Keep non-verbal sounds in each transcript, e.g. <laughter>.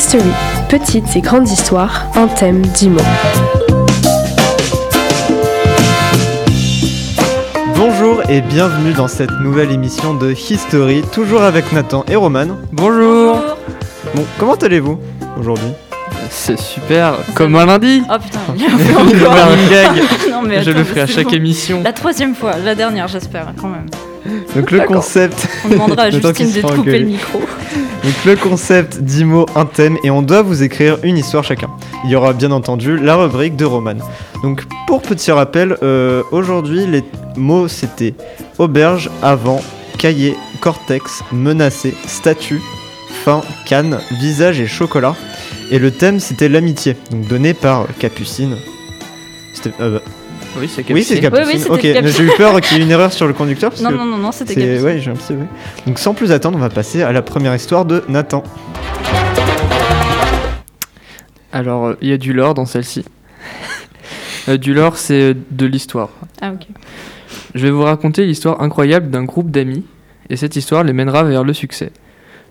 History, petites et grandes histoires, un thème, dix mots. Bonjour et bienvenue dans cette nouvelle émission de History, toujours avec Nathan et Roman. Bonjour Bon, comment allez-vous aujourd'hui? C'est super, comme un lundi Oh putain, Je il a vais fait faire encore. un gag, <laughs> non, mais je attends, le ferai à chaque bon. émission. La troisième fois, la dernière, j'espère, quand même. Donc le concept, On demandera à <laughs> Justine de couper engueuler. le micro. donc le concept 10 mots, un thème et on doit vous écrire une histoire chacun. Il y aura bien entendu la rubrique de Roman. Donc pour petit rappel, euh, aujourd'hui les mots c'était auberge, avant, cahier, cortex, menacé, statue, fin, canne, visage et chocolat. Et le thème c'était l'amitié, donc donné par Capucine. C'était- euh, bah, Oui, c'est oui, c'est Capucine. Capucine. Oui, ok, mais Capucine. j'ai eu peur qu'il y ait une erreur sur le conducteur. Parce Non, que non, non, non, c'était c'est- Capucine. ouais, j'ai un petit oui. Donc sans plus attendre, on va passer à la première histoire de Nathan. Alors, euh, il y a du lore dans celle-ci. <laughs> Euh, du lore, c'est de l'histoire. Ah, ok. Je vais vous raconter l'histoire incroyable d'un groupe d'amis, et cette histoire les mènera vers le succès.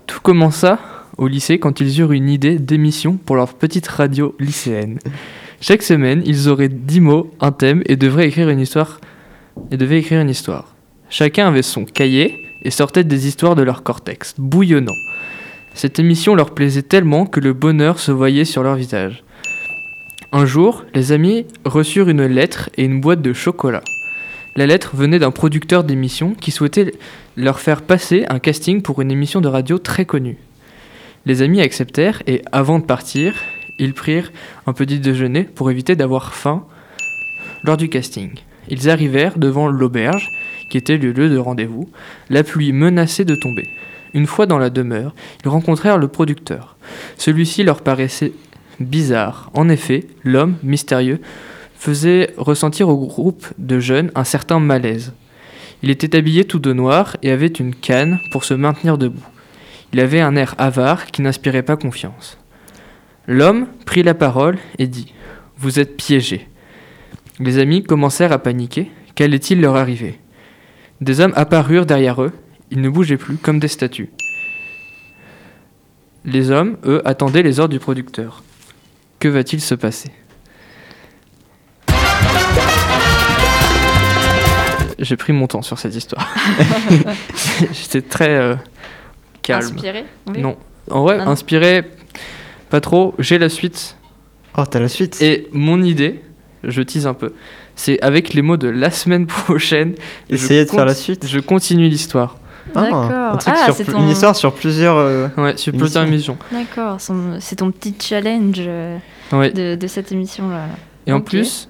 Tout commença au lycée quand ils eurent une idée d'émission pour leur petite radio lycéenne. Chaque semaine, ils auraient 10 mots, un thème, et devraient écrire une histoire. Et devaient écrire une histoire. Chacun avait son cahier et sortait des histoires de leur cortex, bouillonnant. Cette émission leur plaisait tellement que le bonheur se voyait sur leur visage. Un jour, les amis reçurent une lettre et une boîte de chocolat. La lettre venait d'un producteur d'émission qui souhaitait leur faire passer un casting pour une émission de radio très connue. Les amis acceptèrent et, avant de partir, ils prirent un petit déjeuner pour éviter d'avoir faim lors du casting. Ils arrivèrent devant l'auberge, qui était le lieu de rendez-vous. La pluie menaçait de tomber. Une fois dans la demeure, ils rencontrèrent le producteur. Celui-ci leur paraissait bizarre. En effet, l'homme mystérieux faisait ressentir au groupe de jeunes un certain malaise. Il était habillé tout de noir et avait une canne pour se maintenir debout. Il avait un air avare qui n'inspirait pas confiance. L'homme prit la parole et dit Vous êtes piégés. Les amis commencèrent à paniquer. Qu'allait-il leur arriver Des hommes apparurent derrière eux. Ils ne bougeaient plus comme des statues. Les hommes, eux, attendaient les ordres du producteur. Que va-t-il se passer? J'ai pris mon temps sur cette histoire. <laughs> <laughs> J'étais très euh, calme. Inspiré Oui. Non. En vrai, non. inspiré, pas trop. J'ai la suite. Oh, t'as la suite Et mon idée, je tease un peu, c'est avec les mots de la semaine <laughs> prochaine. je Essayez de faire la suite. Je continue l'histoire. Ah, D'accord. un truc Ah, sur ton- Une histoire sur plusieurs. euh, Ouais, sur plusieurs émissions. D'accord, c'est ton petit challenge euh, Ouais. de, de cette émission-là. Et en plus,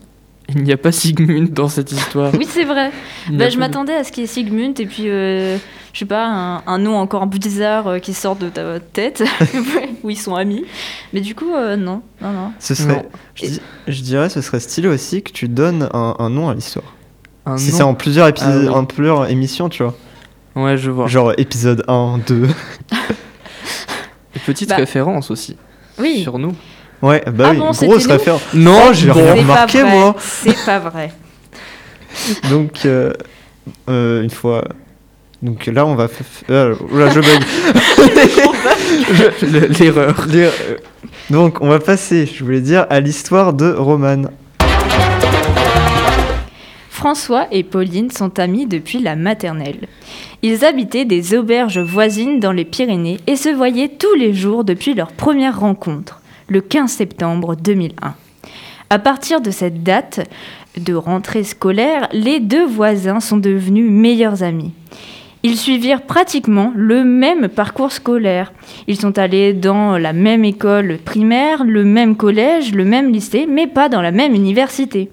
il n'y a pas Sigmund dans cette histoire. <laughs> Oui, c'est vrai. Bah, je m'attendais à ce qu'il y ait Sigmund et puis, euh, je sais pas, un, un nom encore bizarre euh, qui sort de ta tête, <laughs> <laughs> où ils sont amis. Mais du coup, euh, non, non, non. Ce serait. Non. Je, dis- je dirais, ce serait stylé aussi que tu donnes un, un nom à l'histoire. Si c'est en plusieurs épisodes, Ah oui. en plusieurs émissions, tu vois. Ouais, je vois. Genre épisode 1, 2. <laughs> Et petite Bah. référence aussi Oui. sur nous. Ouais, bah Ah oui, bon, grosse référence. Non, Oh, j'ai bon. rien remarqué, moi. C'est pas vrai. Donc, euh, euh, une fois. Donc là, on va. euh, oula, je bug. <laughs> L'erreur. Euh, Donc, on va passer, je voulais dire, à l'histoire de Roman. François et Pauline sont amis depuis la maternelle. Ils habitaient des auberges voisines dans les Pyrénées et se voyaient tous les jours depuis leur première rencontre, le 15 septembre 2001. À partir de cette date de rentrée scolaire, les deux voisins sont devenus meilleurs amis. Ils suivirent pratiquement le même parcours scolaire. Ils sont allés dans la même école primaire, le même collège, le même lycée, mais pas dans la même université.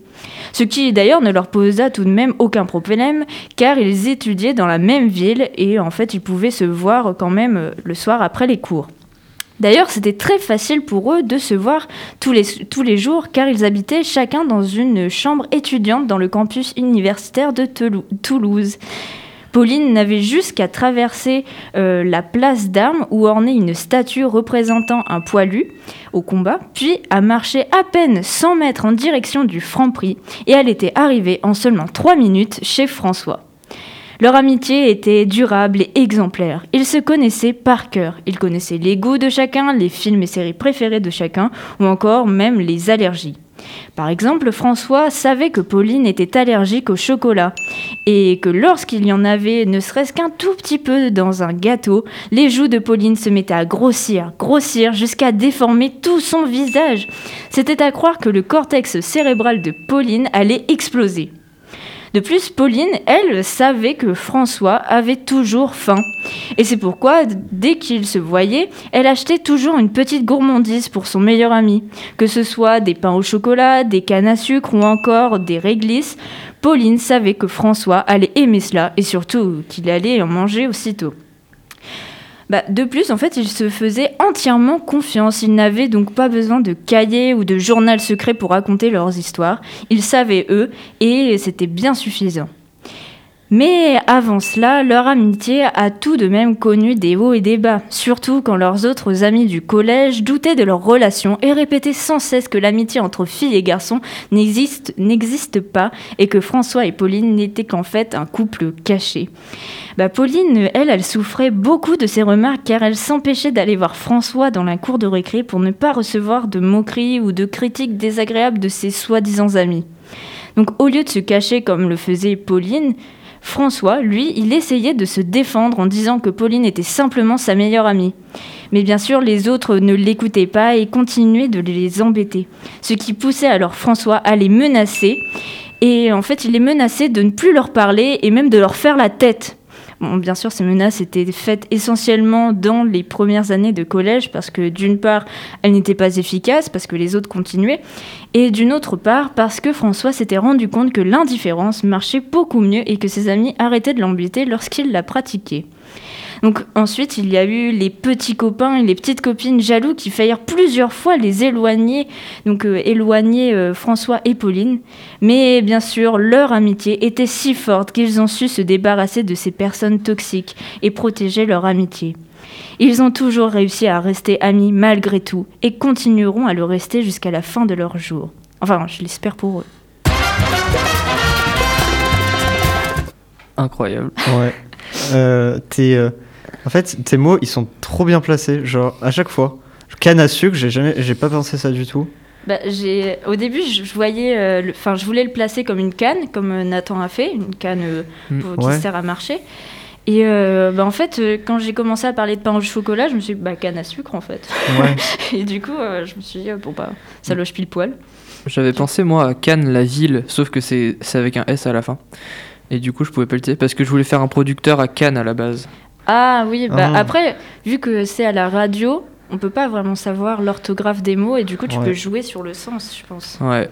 Ce qui d'ailleurs ne leur posa tout de même aucun problème, car ils étudiaient dans la même ville et en fait ils pouvaient se voir quand même euh, le soir après les cours. D'ailleurs, c'était très facile pour eux de se voir tous les, tous les jours, car ils habitaient chacun dans une chambre étudiante dans le campus universitaire de Toulouse. Pauline n'avait juste qu'à traverser euh, la place d'armes où ornait une statue représentant un poilu au combat, puis à marcher à peine 100 mètres en direction du Franc-Prix, et elle était arrivée en seulement 3 minutes chez François. Leur amitié était durable et exemplaire. Ils se connaissaient par cœur. Ils connaissaient les de chacun, les films et séries préférés de chacun, ou encore même les allergies. Par exemple, François savait que Pauline était allergique au chocolat et que lorsqu'il y en avait ne serait-ce qu'un tout petit peu dans un gâteau, les joues de Pauline se mettaient à grossir, grossir jusqu'à déformer tout son visage. C'était à croire que le cortex cérébral de Pauline allait exploser. De plus, Pauline, elle, savait que François avait toujours faim. Et c'est pourquoi, dès qu'ils se voyaient, elle achetait toujours une petite gourmandise pour son meilleur ami. Que ce soit des pains au chocolat, des cannes à sucre ou encore des réglisses, Pauline savait que François allait aimer cela et surtout qu'il allait en manger aussitôt. Bah, de plus, en fait, il se faisait entièrement confiance. Ils n'avaient donc pas besoin de cahiers ou de journal secret pour raconter leurs histoires. Ils savaient eux et c'était bien suffisant. Mais avant cela, leur amitié a tout de même connu des hauts et des bas, surtout quand leurs autres amis du collège doutaient de leur relation et répétaient sans cesse que l'amitié entre filles et garçons n'existe, pas et que François et Pauline n'étaient qu'en fait un couple caché. Bah, Pauline, elle, elle souffrait beaucoup de ces remarques car elle s'empêchait d'aller voir François dans la cour de récré pour ne pas recevoir de moqueries ou de critiques désagréables de ses soi-disant amis. Donc au lieu de se cacher comme le faisait Pauline, François, lui, il essayait de se défendre en disant que Pauline était simplement sa meilleure amie. Mais bien sûr, les autres ne l'écoutaient pas et continuaient de les embêter. Ce qui poussait alors François à les menacer. Et en fait, il les menaçait de ne plus leur parler et même de leur faire la tête. Bien sûr, ces menaces étaient faites essentiellement dans les premières années de collège parce que d'une part, elles n'étaient pas efficaces parce que les autres continuaient, et d'une autre part parce que François s'était rendu compte que l'indifférence marchait beaucoup mieux et que ses amis arrêtaient de l'embêter lorsqu'il la pratiquait. Donc ensuite, il y a eu les petits copains et les petites copines jaloux qui faillirent plusieurs fois les éloigner, donc euh, éloigner euh, François et Pauline. Mais bien sûr, leur amitié était si forte qu'ils ont su se débarrasser de ces personnes toxiques et protéger leur amitié. Ils ont toujours réussi à rester amis malgré tout et continueront à le rester jusqu'à la fin de leur jour. Enfin, je l'espère pour eux. Incroyable. Ouais. Euh, t'es, euh, En fait, tes mots, ils sont trop bien placés. Genre, à chaque fois. Canne à sucre, j'ai jamais, j'ai pas pensé ça du tout. Bah, j'ai, au début, je voyais, euh, enfin, je voulais le placer comme une canne, comme Nathan a fait, une canne euh, Mm. pour- qui Ouais. sert à marcher. Et euh, bah, en fait, quand j'ai commencé à parler de pain au chocolat, je me suis dit, bah, canne à sucre en fait. Ouais. <laughs> Et du coup, euh, je me suis dit, euh, bon, bah, ça loge pile poil. J'avais pensé moi à Cannes, la ville, sauf que c'est c'est avec un S à la fin. Et du coup, je pouvais pas le dire parce que je voulais faire un producteur à Cannes à la base. Ah oui, bah, Ah. après, vu que c'est à la radio, on peut pas vraiment savoir l'orthographe des mots et du coup, tu Ouais. peux jouer sur le sens, je pense. Ouais.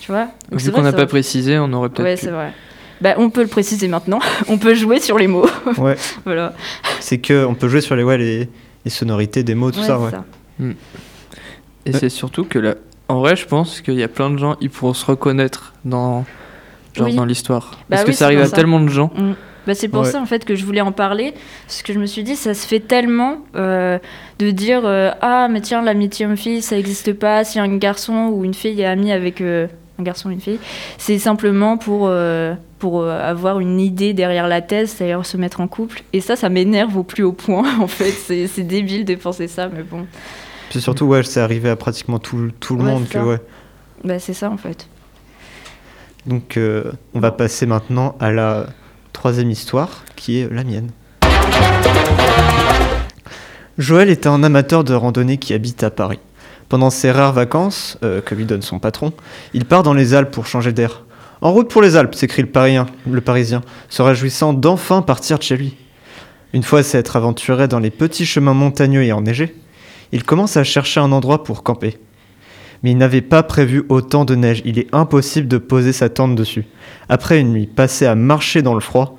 Tu vois? Donc, c'est Vu qu'on n'a pas précisé, on aurait Ouais, peut-être. c'est pu. vrai. Bah, on peut le préciser maintenant. <laughs> on peut jouer sur les mots. Ouais. <laughs> voilà. C'est que on peut jouer sur les, ouais, les, les sonorités des mots, tout Ouais, ça. c'est Ouais. ça. Et c'est surtout que là, en vrai, je pense qu'il y a plein de gens, ils pourront se reconnaître dans, genre Oui. dans l'histoire. Bah Parce que ça arrive à ça. tellement de gens. Mm. Bah, c'est pour Ouais. ça en fait que je voulais en parler, parce que je me suis dit ça se fait tellement euh, de dire euh, ah mais tiens l'amitié homme-fille ça n'existe pas si un garçon ou une fille est amie avec euh, un garçon ou une fille, c'est simplement pour pour pour euh, avoir une idée derrière la thèse, c'est-à-dire se mettre en couple. Et ça, ça m'énerve au plus haut point <laughs> en fait. C'est c'est débile de penser ça, mais bon, Puis surtout, ouais, c'est arrivé à pratiquement tout, tout le Ouais, monde. c'est Que, ça. ouais. bah c'est ça en fait. Donc, euh, on va passer maintenant à la troisième histoire, qui est la mienne. Joël est un amateur de randonnée qui habite à Paris. Pendant ses rares vacances, euh, que lui donne son patron, il part dans les Alpes pour changer d'air. En route pour les Alpes, s'écrie le Parisien, le Parisien, se réjouissant d'enfin partir de chez lui. Une fois s'être aventuré dans les petits chemins montagneux et enneigés, il commence à chercher un endroit pour camper. Mais il n'avait pas prévu autant de neige, il est impossible de poser sa tente dessus. Après une nuit passée à marcher dans le froid,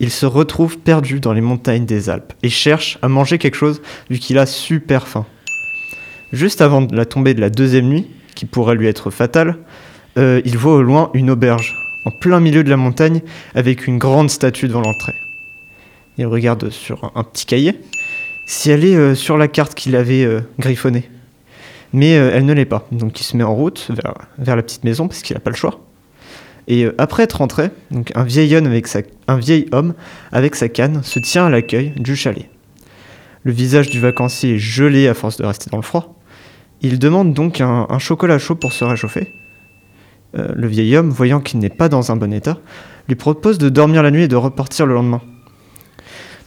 il se retrouve perdu dans les montagnes des Alpes et cherche à manger quelque chose vu qu'il a super faim. Juste avant la tombée de la deuxième nuit, qui pourrait lui être fatale, euh, il voit au loin une auberge, en plein milieu de la montagne, avec une grande statue devant l'entrée. Il regarde sur un, petit cahier si elle est euh, sur la carte qu'il avait euh, griffonnée. Mais euh, elle ne l'est pas, donc il se met en route vers, la petite maison parce qu'il n'a pas le choix. Et euh, après être rentré, un vieil, homme avec sa, canne se tient à l'accueil du chalet. Le visage du vacancier est gelé à force de rester dans le froid. Il demande donc un, un chocolat chaud pour se réchauffer. Euh, le vieil homme, voyant qu'il n'est pas dans un bon état, lui propose de dormir la nuit et de repartir le lendemain.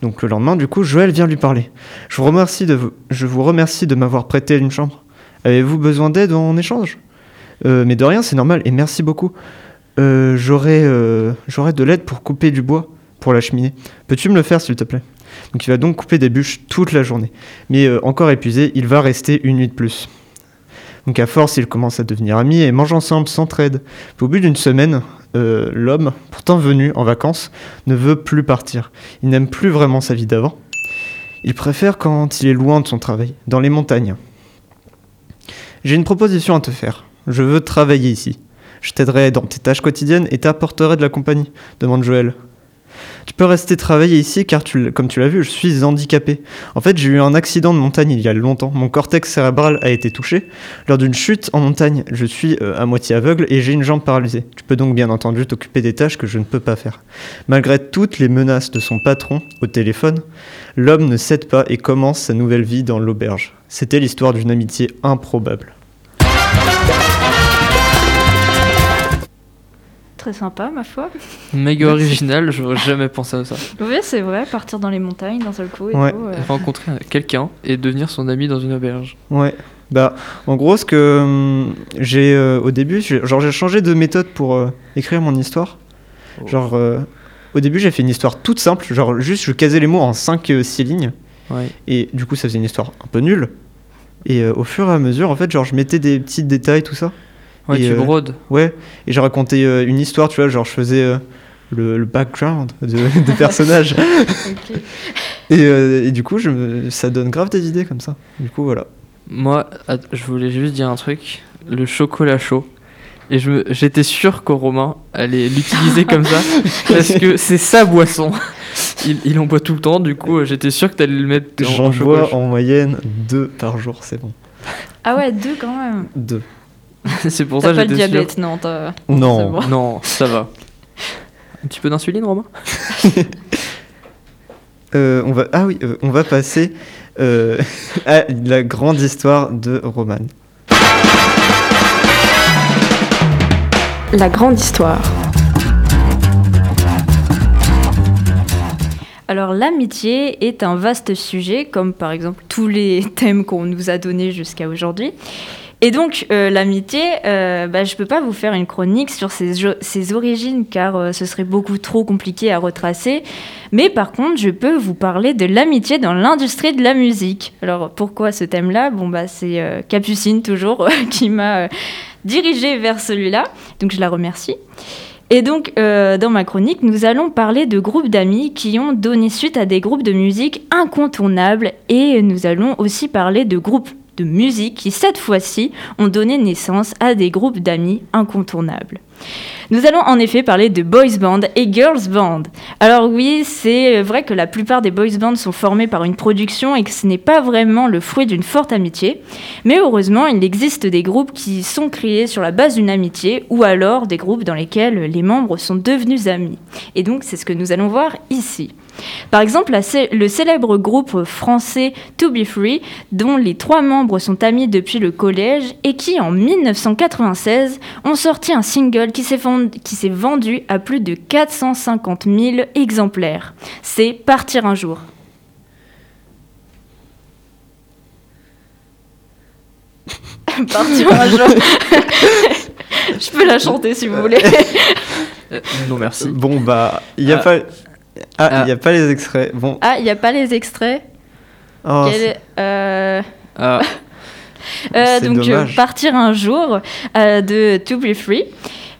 Donc le lendemain, du coup, Joël vient lui parler. Je vous remercie de, vous, je vous remercie de m'avoir prêté une chambre. Avez-vous besoin d'aide en échange? Euh, Mais de rien, c'est normal, et merci beaucoup. Euh, J'aurai euh, de l'aide pour couper du bois pour la cheminée. Peux-tu me le faire, s'il te plaît? Donc il va donc couper des bûches toute la journée. Mais euh, encore épuisé, il va rester une nuit de plus. Donc à force, ils commencent à devenir amis et mangent ensemble, s'entraident. Au bout d'une semaine, l'homme, pourtant venu en vacances, ne veut plus partir. Il n'aime plus vraiment sa vie d'avant. Il préfère quand il est loin de son travail, dans les montagnes. J'ai une proposition à te faire. Je veux travailler ici. Je t'aiderai dans tes tâches quotidiennes et t'apporterai de la compagnie, demande Joël. Tu peux rester travailler ici car, comme tu l'as vu, je suis handicapé. En fait, j'ai eu un accident de montagne il y a longtemps. Mon cortex cérébral a été touché. Lors d'une chute en montagne, je suis euh, à moitié aveugle et j'ai une jambe paralysée. Tu peux donc bien entendu t'occuper des tâches que je ne peux pas faire. Malgré toutes les menaces de son patron au téléphone, l'homme ne cède pas et commence sa nouvelle vie dans l'auberge. C'était l'histoire d'une amitié improbable. Très sympa, ma foi. Méga original, j'aurais jamais pensé à ça. Oui, c'est vrai, partir dans les montagnes d'un seul coup et Ouais. tout. euh. Rencontrer quelqu'un et devenir son ami dans une auberge. Ouais. Bah, en gros, ce que hum, j'ai euh, au début, j'ai- genre j'ai changé de méthode pour euh, écrire mon histoire. Oh. Genre, euh, au début, j'ai fait une histoire toute simple, genre juste je casais les mots en 5-6 lignes, Ouais. et du coup, ça faisait une histoire un peu nulle. Et euh, au fur et à mesure, en fait, genre je mettais des petits détails, tout ça. Ouais, Et, tu euh, brodes. Ouais, et j'ai raconté euh, une histoire, tu vois, genre je faisais euh, le, le background de- <laughs> des personnages. <laughs> Et, euh, et du coup, je ça donne grave des idées comme ça. Du coup, voilà. Moi, je voulais juste dire un truc. Le chocolat chaud. Et j'étais sûr qu'au Romain allait l'utiliser comme ça. <laughs> parce que c'est sa boisson. Il, il en boit tout le temps. Du coup, j'étais sûr que t'allais le mettre en, J'en bois en moyenne deux par jour, c'est bon. Ah ouais, deux quand même. Deux. <laughs> c'est pour T'as ça pas que le j'étais sûr. diabète, non. t'as- Non. c'est bon. Non, ça va. Un petit peu d'insuline, Romain <laughs> Euh, on va, ah oui, euh, on va passer euh, <laughs> à la grande histoire de Roman. La grande histoire. Alors l'amitié est un vaste sujet, comme par exemple tous les thèmes qu'on nous a donnés jusqu'à aujourd'hui. Et donc euh, l'amitié, euh, bah, je peux pas vous faire une chronique sur ses, ses origines car euh, ce serait beaucoup trop compliqué à retracer. Mais par contre, je peux vous parler de l'amitié dans l'industrie de la musique. Alors pourquoi ce thème-là? Bon bah c'est Capucine toujours <laughs> qui m'a dirigée vers celui-là, donc je la remercie. Et donc, dans ma chronique, nous allons parler de groupes d'amis qui ont donné suite à des groupes de musique incontournables et nous allons aussi parler de groupes de musique qui, cette fois-ci, ont donné naissance à des groupes d'amis incontournables. Nous allons en effet parler de boys band et girls band. Alors oui, c'est vrai que la plupart des boys bands sont formés par une production et que ce n'est pas vraiment le fruit d'une forte amitié. Mais heureusement, il existe des groupes qui sont créés sur la base d'une amitié ou alors des groupes dans lesquels les membres sont devenus amis. Et donc, c'est ce que nous allons voir ici. Par exemple, le célèbre groupe français To Be Free, dont les trois membres sont amis depuis le collège et qui, en 1996, ont sorti un single qui s'est vendu à plus de 450 000 exemplaires. C'est Partir un jour. <laughs> Partir un jour. <laughs> Je peux la chanter si vous voulez. Euh, Non, merci. Bon, bah, il n'y a Ah. pas. Ah, il Ah. n'y a pas les extraits. Bon. Ah, il n'y a pas les extraits. Oh, Quel- euh, Ah, <laughs> Euh, donc dommage. partir un jour euh, de To Be Free.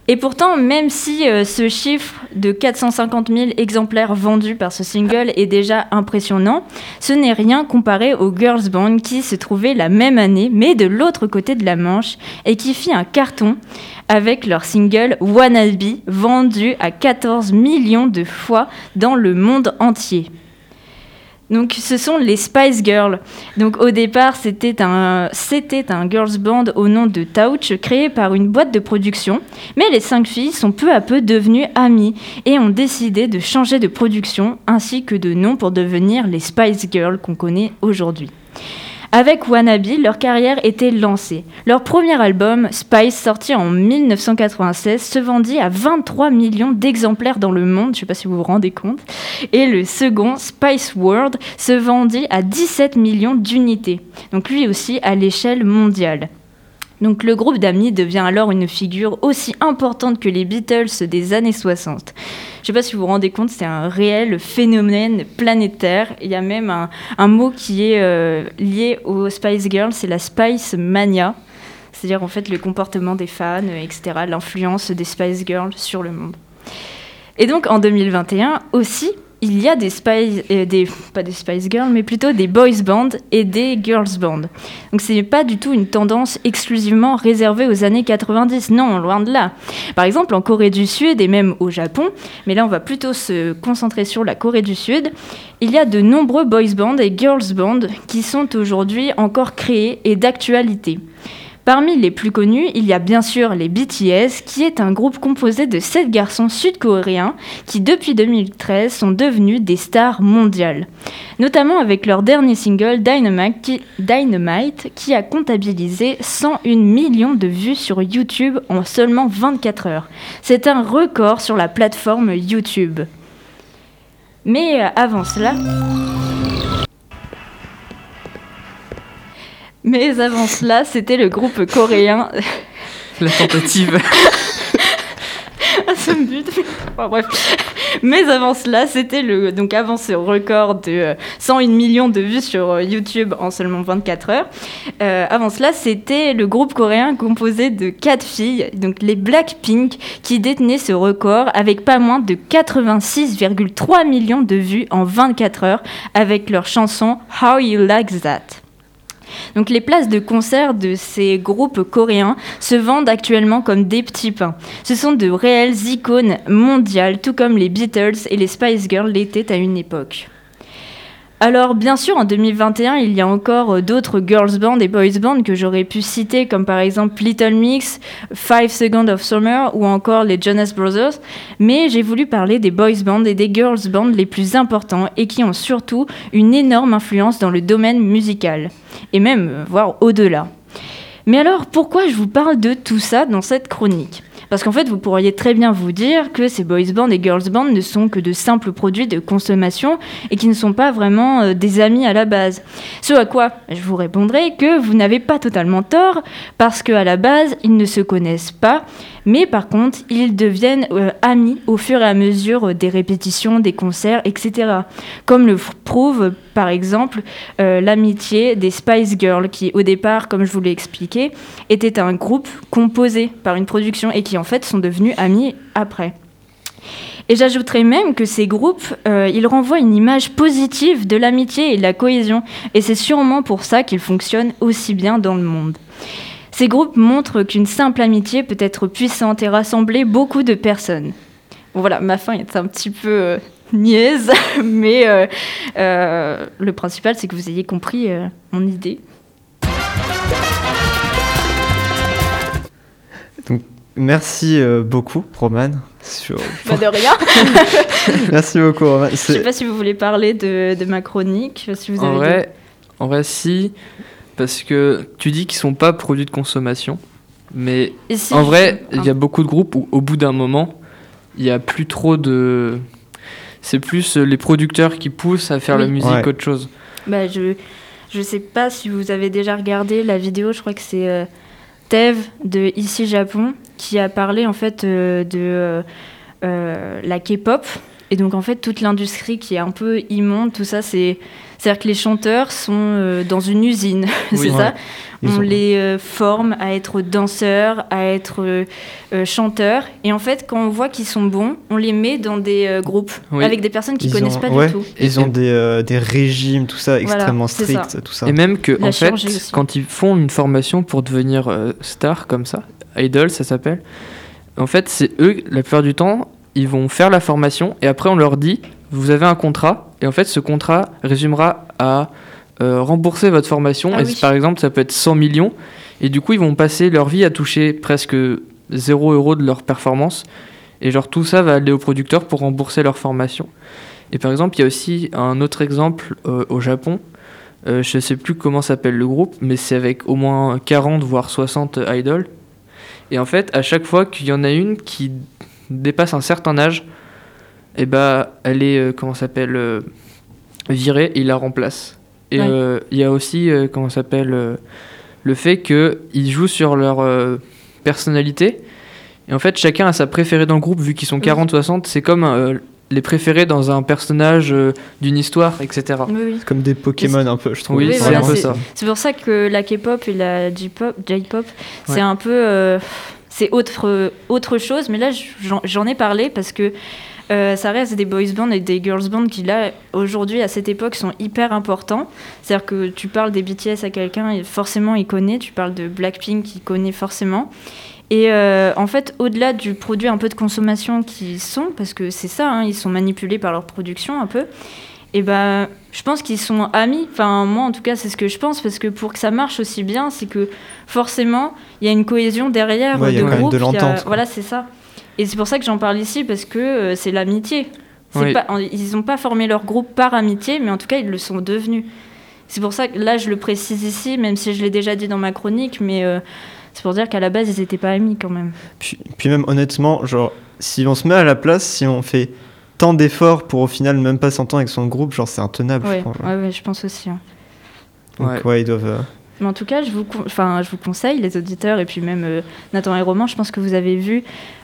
Et pourtant, même si euh, ce chiffre de 450 000 exemplaires vendus par ce single est déjà impressionnant, ce n'est rien comparé aux Girls Band qui se trouvait la même année, mais de l'autre côté de la Manche, et qui fit un carton avec leur single Wannabe, vendu à 14 millions de fois dans le monde entier. Donc ce sont les Spice Girls. Donc au départ, c'était un, c'était un girls band au nom de Touch, créé par une boîte de production. Mais les cinq filles sont peu à peu devenues amies et ont décidé de changer de production ainsi que de nom pour devenir les Spice Girls qu'on connaît aujourd'hui. Avec Wannabe, leur carrière était lancée. Leur premier album, Spice, sorti en 1996, se vendit à 23 millions d'exemplaires dans le monde, je ne sais pas si vous vous rendez compte. Et le second, Spice World, se vendit à 17 millions d'unités. Donc lui aussi à l'échelle mondiale. Donc le groupe d'amis devient alors une figure aussi importante que les Beatles des années 60. Je sais pas si vous vous rendez compte, c'est un réel phénomène planétaire. Il y a même un, mot qui est euh, lié aux Spice Girls, c'est la Spice Mania. C'est-à-dire en fait le comportement des fans, etc., l'influence des Spice Girls sur le monde. Et donc en 2021 aussi, il y a des Spice, euh, pas des Spice Girls, mais plutôt des boys bands et des girls bands. Donc c'est pas du tout une tendance exclusivement réservée aux années 90, non, loin de là. Par exemple, en Corée du Sud et même au Japon, mais là on va plutôt se concentrer sur la Corée du Sud, il y a de nombreux boys bands et girls bands qui sont aujourd'hui encore créés et d'actualité. Parmi les plus connus, il y a bien sûr les BTS, qui est un groupe composé de 7 garçons sud-coréens qui, depuis 2013, sont devenus des stars mondiales. Notamment avec leur dernier single Dynamite qui, a comptabilisé 101 millions de vues sur YouTube en seulement 24 heures. C'est un record sur la plateforme YouTube. Mais euh, avant cela... Mais avant cela, c'était le groupe coréen. La tentative. à ce but. bref. Mais avant cela, c'était le. Donc avant ce record de 101 euh, millions de vues sur euh, YouTube en seulement 24 heures, euh, avant cela, c'était le groupe coréen composé de quatre filles, donc les Blackpink, qui détenaient ce record avec pas moins de 86,3 millions de vues en 24 heures avec leur chanson How You Like That. Donc les places de concert de ces groupes coréens se vendent actuellement comme des petits pains. Ce sont de réelles icônes mondiales, tout comme les Beatles et les Spice Girls l'étaient à une époque. Alors bien sûr, en 2021, il y a encore euh, d'autres girls bands et boys bands que j'aurais pu citer, comme par exemple Little Mix, Five Seconds of Summer ou encore les Jonas Brothers, mais j'ai voulu parler des boys bands et des girls bands les plus importants et qui ont surtout une énorme influence dans le domaine musical, et même euh, voire au-delà. Mais alors, pourquoi je vous parle de tout ça dans cette chronique? Parce qu'en fait, vous pourriez très bien vous dire que ces boys bands et girls bands ne sont que de simples produits de consommation et qui ne sont pas vraiment euh, des amis à la base. Ce à quoi je vous répondrai que vous n'avez pas totalement tort, parce qu'à la base, ils ne se connaissent pas, mais par contre, ils deviennent euh, amis au fur et à mesure des répétitions, des concerts, etc. Comme le prouve par exemple euh, l'amitié des Spice Girls, qui au départ, comme je vous l'ai expliqué, était un groupe composé par une production et qui en fait sont devenus amis après. Et j'ajouterais même que ces groupes, euh, ils renvoient une image positive de l'amitié et de la cohésion. Et c'est sûrement pour ça qu'ils fonctionnent aussi bien dans le monde. Ces groupes montrent qu'une simple amitié peut être puissante et rassembler beaucoup de personnes. voilà, ma fin est un petit peu euh, niaise, <laughs> mais euh, euh, le principal, c'est que vous ayez compris mon idée. Donc, merci beaucoup, Roman. Pas <laughs> de rien. <laughs> merci beaucoup, Roman. Je sais pas si vous voulez parler de, ma chronique. Si vous en, vrai, en vrai, si parce que tu dis qu'ils sont pas produits de consommation, mais en vrai, il y a beaucoup de groupes où au bout d'un moment, il y a plus trop de. C'est plus les producteurs qui poussent à faire la musique qu'autre chose. Bah, je je sais pas si vous avez déjà regardé la vidéo, je crois que c'est euh, Tev de Ici Japon qui a parlé en fait euh, de euh, la K-pop et donc en fait toute l'industrie qui est un peu immonde, tout ça c'est c'est-à-dire que les chanteurs sont euh, dans une usine, <laughs> c'est ça On les euh, forme à être danseurs, à être euh, chanteurs. Et en fait, quand on voit qu'ils sont bons, on les met dans des groupes avec des personnes qui ne connaissent pas du tout. Ils ont des, des, régimes, tout ça, extrêmement stricts, tout ça. Et même que, en fait, quand ils font une formation pour devenir star comme ça, idol, ça s'appelle, en fait, c'est eux, la plupart du temps, ils vont faire la formation et après on leur dit vous avez un contrat, et en fait, ce contrat résumera à euh, rembourser votre formation. Ah et oui. par exemple, ça peut être 100 millions, et du coup, ils vont passer leur vie à toucher presque 0 euros de leur performance, et genre tout ça va aller aux producteurs pour rembourser leur formation. Et par exemple, il y a aussi un autre exemple euh, au Japon. Euh, je sais plus comment s'appelle le groupe, mais c'est avec au moins 40 voire 60 idoles. Et en fait, à chaque fois qu'il y en a une qui dépasse un certain âge, et bah, elle est euh, comment s'appelle euh, virée et il la remplace. Et Ouais. euh, il y a aussi euh, comment s'appelle euh, le fait qu'ils jouent sur leur euh, personnalité. Et en fait, chacun a sa préférée dans le groupe, vu qu'ils sont Oui. 40-60. C'est comme euh, les préférés dans un personnage euh, d'une histoire, etc. Oui, oui. C'est comme des Pokémon un peu, je trouve. Oui, Oui, c'est voilà, un peu ça. C'est pour ça que la K-pop et la J-pop, J-pop, c'est Ouais. un peu, euh, c'est autre autre chose. Mais là, j'en- j'en ai parlé parce que euh, ça reste des boys bands et des girls bands qui là aujourd'hui à cette époque sont hyper importants. C'est-à-dire que tu parles des BTS à quelqu'un et forcément il connaît. Tu parles de Blackpink, il connaît forcément. Et euh, en fait, au-delà du produit un peu de consommation qu'ils sont, parce que c'est ça, hein, ils sont manipulés par leur production un peu, et ben, je pense qu'ils sont amis. Enfin, moi, en tout cas, c'est ce que je pense, parce que pour que ça marche aussi bien, c'est que forcément, il y a une cohésion derrière Ouais, il y a de quand même de l'entente. Voilà, c'est ça. Et c'est pour ça que j'en parle ici, parce que euh, c'est l'amitié. C'est Oui. pas- ils n'ont pas formé leur groupe par amitié, mais en tout cas, ils le sont devenus. C'est pour ça que là, je le précise ici, même si je l'ai déjà dit dans ma chronique, mais euh, c'est pour dire qu'à la base, ils n'étaient pas amis quand même. Puis, puis même honnêtement, genre, si on se met à la place, si on fait tant d'efforts pour au final même pas s'entendre avec son groupe, genre c'est intenable. je Ouais, pense. ouais, ouais, je pense aussi. hein. Donc Ouais. ouais, ils doivent. euh, Mais en tout cas, je vous, con- enfin, je vous conseille, les auditeurs, et puis même euh, Nathan et Roman, je pense que vous avez vu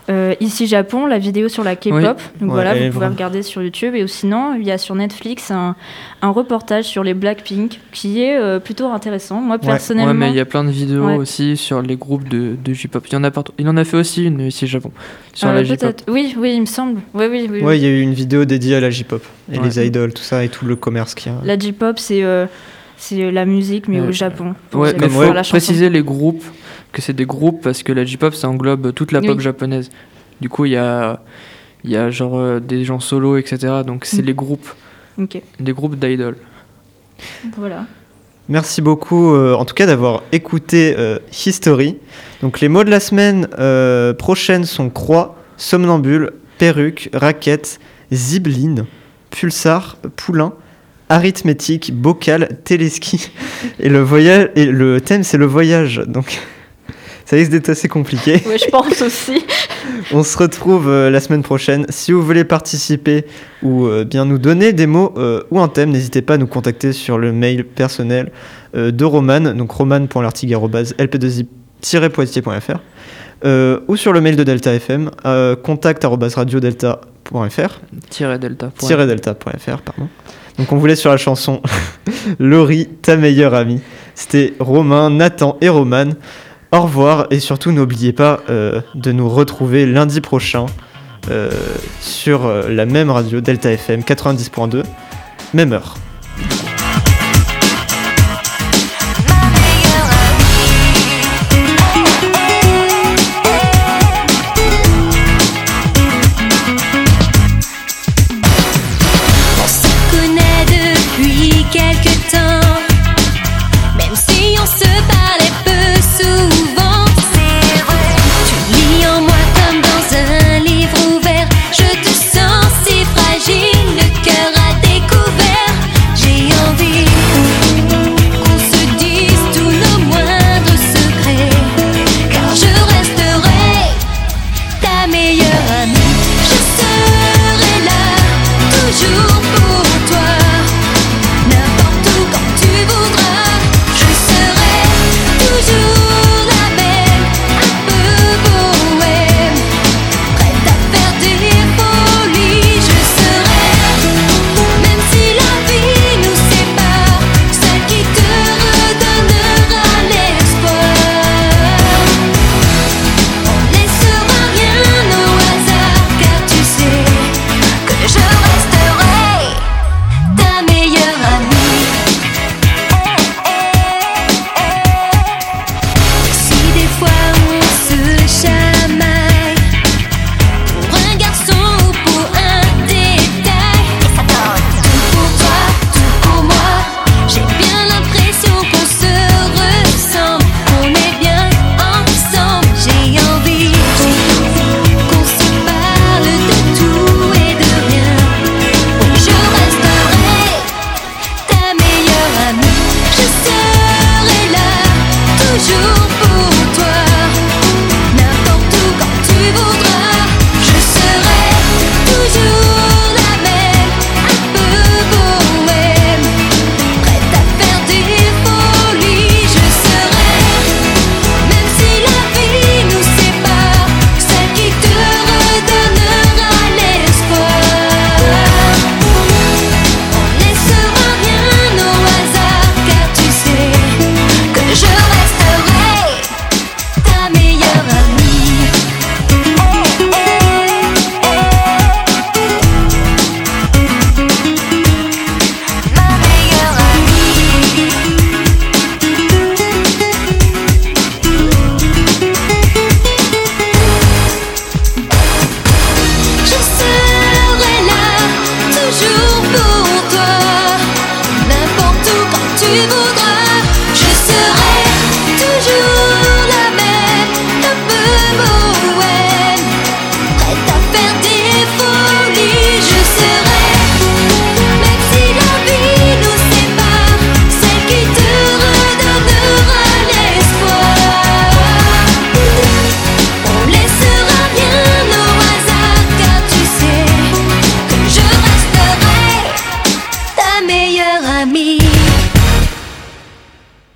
euh, ici Japon, la vidéo sur la K-pop. Oui. Donc Ouais, voilà, vous pouvez vraiment- regarder sur YouTube. Et sinon, il y a sur Netflix un, un reportage sur les Blackpink qui est euh, plutôt intéressant. Moi, personnellement. Ouais, mais il y a plein de vidéos Ouais. aussi sur les groupes de, de J-pop. Il y en a partout. Il en a fait aussi une ici au Japon sur euh, la J-pop. Oui, oui, il me semble. Oui, oui, oui. Ouais, il y a eu une vidéo dédiée à la J-pop et Ouais. les idoles, tout ça et tout le commerce qu'il y a. La J-pop, c'est euh, c'est euh, la musique, mais Ouais. au Japon. Ouais, mais faut la préciser les groupes que c'est des groupes parce que la J-pop ça englobe toute la Oui. pop japonaise. Du coup, il y a il y a genre euh, des gens solo, etc. Donc c'est Mm. les groupes, Ok, des groupes d'idoles. voilà. Merci beaucoup, euh, en tout cas, d'avoir écouté euh, History. Donc, les mots de la semaine euh, prochaine sont croix, somnambule, perruque, raquette, zibeline, pulsar, poulain, arithmétique, bocal, téléski. Et le, voyage, et le thème, c'est le voyage. Donc, ça risque d'être assez compliqué. <laughs> Ouais, je pense aussi. On se retrouve euh, la semaine prochaine. Si vous voulez participer ou euh, bien nous donner des mots euh, ou un thème, n'hésitez pas à nous contacter sur le mail personnel euh, de Roman, donc roman.lartigue.lp2i-poitiers.fr euh, ou sur le mail de Delta FM, euh, contact.radiodelta.fr delta.fr pardon. Donc on vous laisse sur la chanson <laughs> Laurie, ta meilleure amie. C'était Romain, Nathan et Roman. Au revoir et surtout n'oubliez pas euh, de nous retrouver lundi prochain euh, sur euh, la même radio Delta FM 90.2, même heure.